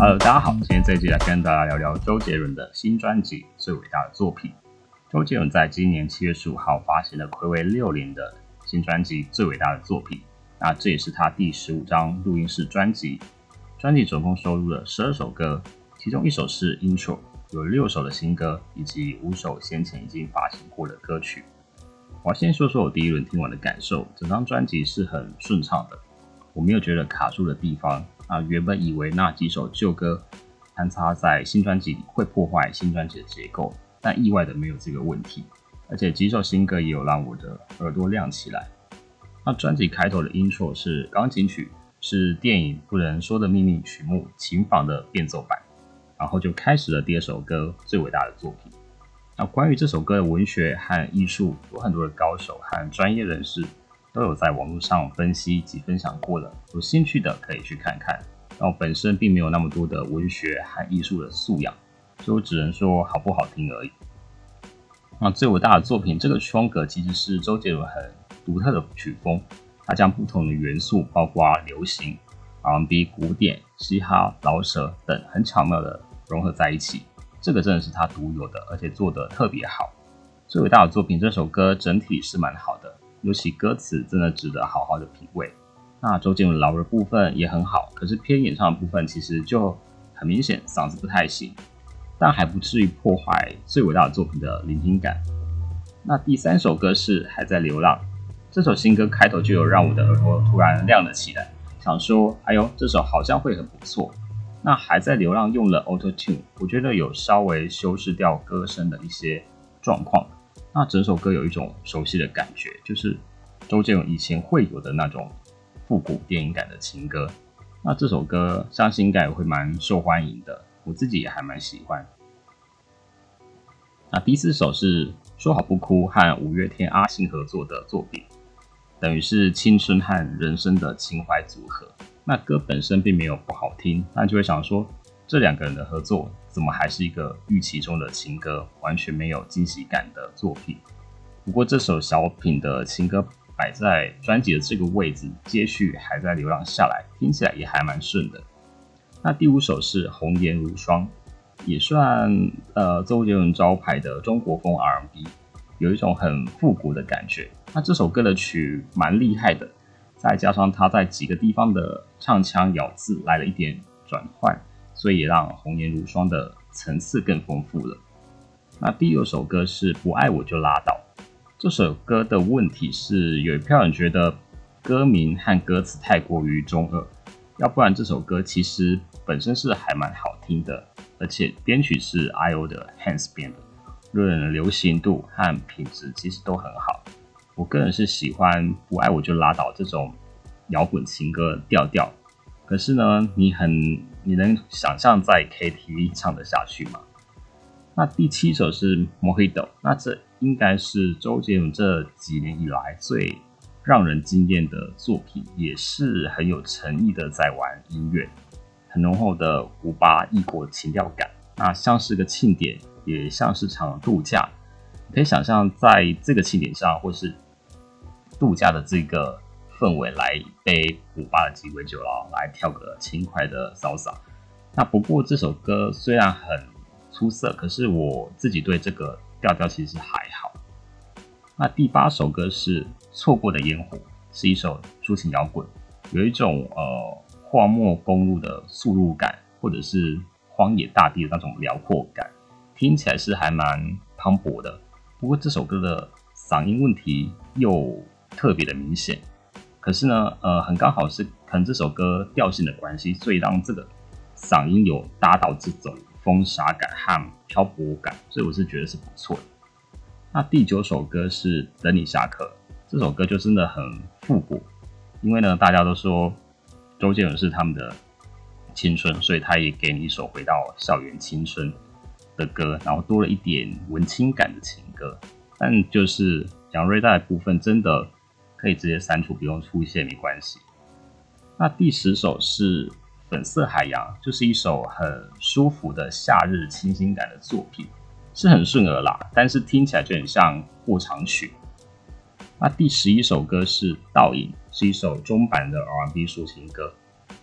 好大家好，今天这一集来跟大家聊聊周杰伦的新专辑《最伟大的作品》。周杰伦在今年七月十五号发行了暌违六年的新专辑《最伟大的作品》，那这也是他第十五张录音室专辑。专辑总共收录了十二首歌，其中一首是 Intro，有六首的新歌，以及五首先前已经发行过的歌曲。我要先说说我第一轮听完的感受，整张专辑是很顺畅的，我没有觉得卡住的地方。啊，原本以为那几首旧歌安插在新专辑里会破坏新专辑的结构，但意外的没有这个问题，而且几首新歌也有让我的耳朵亮起来。那专辑开头的 intro 是钢琴曲，是电影《不能说的秘密》曲目琴房的变奏版，然后就开始了第二首歌最伟大的作品。那关于这首歌的文学和艺术，有很多的高手和专业人士。都有在网络上分析及分享过的，有兴趣的可以去看看。但我本身并没有那么多的文学和艺术的素养，所以我只能说好不好听而已。那最伟大的作品，这个风格其实是周杰伦很独特的曲风，他将不同的元素，包括流行、R&B、古典、嘻哈、饶舌等，很巧妙的融合在一起。这个真的是他独有的，而且做的特别好。最伟大的作品，这首歌整体是蛮好的。尤其歌词真的值得好好的品味。那周杰伦老的部分也很好，可是偏演唱的部分其实就很明显嗓子不太行，但还不至于破坏最伟大的作品的聆听感。那第三首歌是还在流浪，这首新歌开头就有让我的耳朵突然亮了起来，想说哎呦这首好像会很不错。那还在流浪用了 Auto Tune，我觉得有稍微修饰掉歌声的一些状况。那整首歌有一种熟悉的感觉，就是周杰伦以前会有的那种复古电影感的情歌。那这首歌相信应该也会蛮受欢迎的，我自己也还蛮喜欢。那第四首是说好不哭和五月天阿信合作的作品，等于是青春和人生的情怀组合。那歌本身并没有不好听，但就会想说。这两个人的合作，怎么还是一个预期中的情歌，完全没有惊喜感的作品？不过这首小品的情歌摆在专辑的这个位置，接续还在流浪下来，听起来也还蛮顺的。那第五首是红颜如霜，也算呃周杰伦招牌的中国风 R&B，有一种很复古的感觉。那这首歌的曲蛮厉害的，再加上他在几个地方的唱腔咬字来了一点转换。所以也让《红颜如霜》的层次更丰富了。那第六首歌是《不爱我就拉倒》。这首歌的问题是，有一票人觉得歌名和歌词太过于中二，要不然这首歌其实本身是还蛮好听的，而且编曲是 I.O 的 Hands 编的，论流行度和品质其实都很好。我个人是喜欢《不爱我就拉倒》这种摇滚情歌调调。可是呢，你很你能想象在 KTV 唱得下去吗？那第七首是《Mojito》，那这应该是周杰伦这几年以来最让人惊艳的作品，也是很有诚意的在玩音乐，很浓厚的古巴异国情调感。那像是个庆典，也像是场度假。可以想象，在这个庆典上或是度假的这个。氛围来一杯古巴的鸡尾酒了，来跳个轻快的骚洒。那不过这首歌虽然很出色，可是我自己对这个调调其实还好。那第八首歌是《错过的烟火》，是一首抒情摇滚，有一种呃荒漠公路的速度感，或者是荒野大地的那种辽阔感，听起来是还蛮磅礴的。不过这首歌的嗓音问题又特别的明显。可是呢，呃，很刚好是可能这首歌调性的关系，所以让这个嗓音有达到这种风沙感和漂泊感，所以我是觉得是不错的。那第九首歌是《等你下课》，这首歌就真的很复古，因为呢，大家都说周杰伦是他们的青春，所以他也给你一首回到校园青春的歌，然后多了一点文青感的情歌，但就是杨瑞代部分真的。可以直接删除，不用出现没关系。那第十首是《粉色海洋》，就是一首很舒服的夏日清新感的作品，是很顺耳啦，但是听起来就很像过场曲。那第十一首歌是《倒影》，是一首中版的 R&B 抒情歌。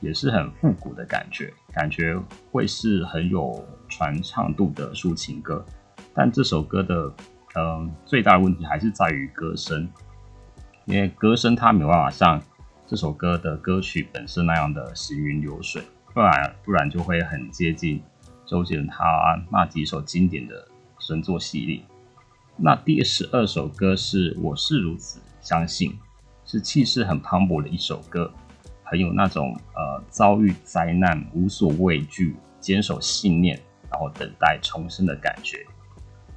也是很复古的感觉，感觉会是很有传唱度的抒情歌。但这首歌的，嗯，最大的问题还是在于歌声，因为歌声它没有办法像这首歌的歌曲本身那样的行云流水，不然不然就会很接近周杰伦他那几首经典的神作系列。那第十二首歌是《我是如此相信》，是气势很磅礴的一首歌，很有那种呃遭遇灾难无所畏惧、坚守信念，然后等待重生的感觉。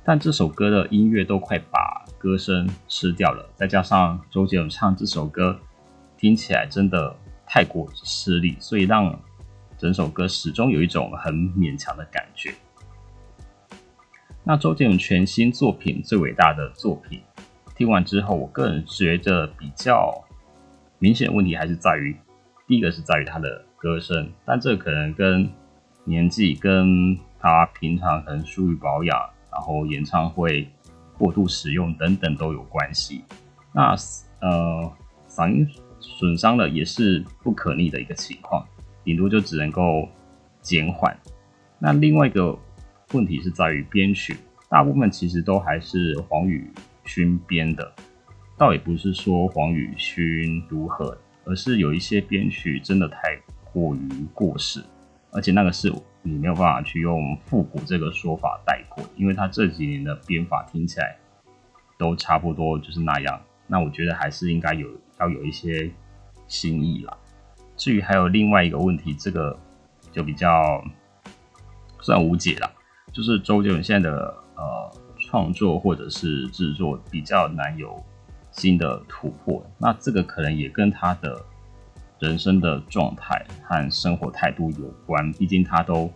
但这首歌的音乐都快把歌声吃掉了，再加上周杰伦唱这首歌听起来真的太过吃力，所以让整首歌始终有一种很勉强的感觉。那周杰伦全新作品最伟大的作品，听完之后，我个人觉得比较明显的问题还是在于，第一个是在于他的歌声，但这可能跟年纪跟他平常可能疏于保养，然后演唱会过度使用等等都有关系。那呃，嗓音损伤了也是不可逆的一个情况，顶多就只能够减缓。那另外一个。问题是在于编曲，大部分其实都还是黄宇勋编的，倒也不是说黄宇勋如何，而是有一些编曲真的太过于过时，而且那个是你没有办法去用复古这个说法概括，因为他这几年的编法听起来都差不多就是那样。那我觉得还是应该有要有一些新意啦。至于还有另外一个问题，这个就比较算无解了。就是周杰伦现在的呃创作或者是制作比较难有新的突破，那这个可能也跟他的人生的状态和生活态度有关。毕竟他都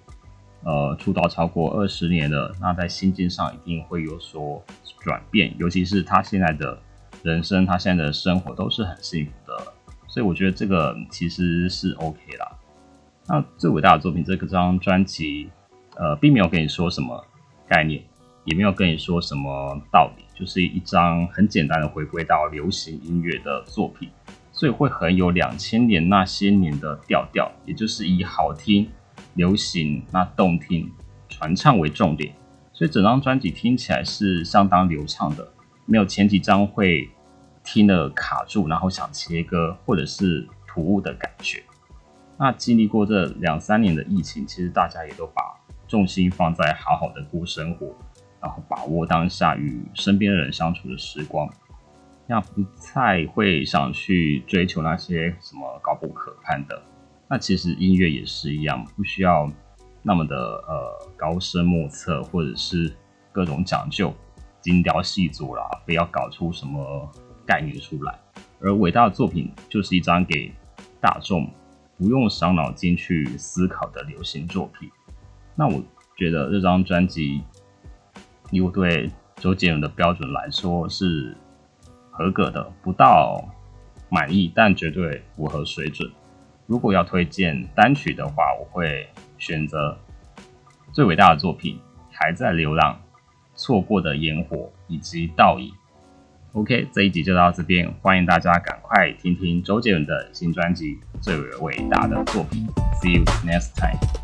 呃出道超过二十年了，那在心境上一定会有所转变。尤其是他现在的人生，他现在的生活都是很幸福的，所以我觉得这个其实是 OK 啦。那最伟大的作品，这个张专辑。呃，并没有跟你说什么概念，也没有跟你说什么道理，就是一张很简单的回归到流行音乐的作品，所以会很有两千年那些年的调调，也就是以好听、流行、那动听、传唱为重点，所以整张专辑听起来是相当流畅的，没有前几张会听了卡住，然后想切歌或者是突兀的感觉。那经历过这两三年的疫情，其实大家也都把重心放在好好的过生活，然后把握当下与身边的人相处的时光，那不太会想去追求那些什么高不可攀的。那其实音乐也是一样，不需要那么的呃高深莫测，或者是各种讲究、精雕细琢啦，非要搞出什么概念出来。而伟大的作品就是一张给大众不用伤脑筋去思考的流行作品。那我觉得这张专辑，以我对周杰伦的标准来说是合格的，不到满意，但绝对符合水准。如果要推荐单曲的话，我会选择最伟大的作品《还在流浪》、错过的烟火以及倒影。OK，这一集就到这边，欢迎大家赶快听听周杰伦的新专辑《最伟大的作品》。See you next time。